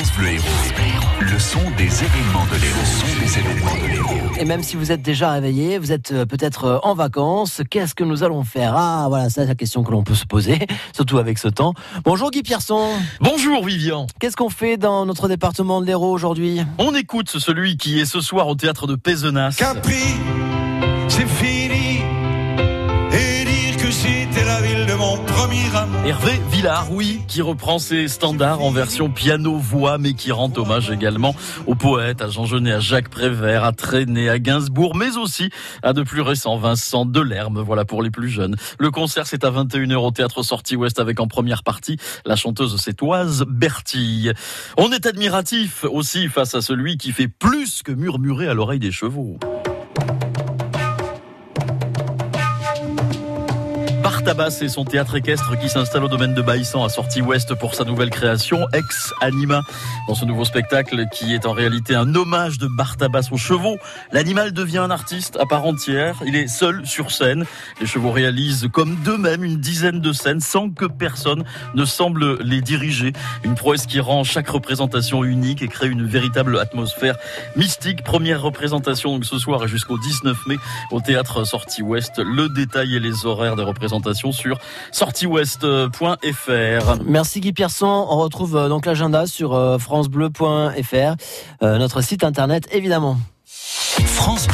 France Bleu Héros. Le son des événements de l'Héros. Le son des événements de l'Héros. Et même si vous êtes déjà réveillé, vous êtes euh, peut-être euh, en vacances, qu'est-ce que nous allons faire? Ah voilà, c'est la question que l'on peut se poser, surtout avec ce temps. Bonjour Guy Pierson. Bonjour Vivian. Qu'est-ce qu'on fait dans notre département de l'Hérault aujourd'hui? On écoute celui qui est ce soir au théâtre de Pézenas. Capri, Hervé Villard, oui, qui reprend ses standards en version piano-voix, mais qui rend hommage également aux poètes, à Jean Genet, à Jacques Prévert, à Trenet, à Gainsbourg, mais aussi à de plus récents Vincent Delerme, voilà pour les plus jeunes. Le concert, c'est à 21h au théâtre Sortie Ouest avec en première partie la chanteuse sétoise Bertille. On est admiratif aussi face à celui qui fait plus que murmurer à l'oreille des chevaux. Bartabas et son théâtre équestre qui s'installe au domaine de Baïssan à sortie ouest pour sa nouvelle création, Ex Anima. Dans ce nouveau spectacle qui est en réalité un hommage de Bartabas aux chevaux, l'animal devient un artiste à part entière. Il est seul sur scène. Les chevaux réalisent comme d'eux-mêmes une dizaine de scènes sans que personne ne semble les diriger. Une prouesse qui rend chaque représentation unique et crée une véritable atmosphère mystique. Première représentation donc ce soir et jusqu'au 19 mai au théâtre Sortie Ouest. Le détail et les horaires des représentations sur sortiewest.fr. Merci Guy Pierson. On retrouve euh, donc l'agenda sur euh, francebleu.fr, euh, notre site internet évidemment. France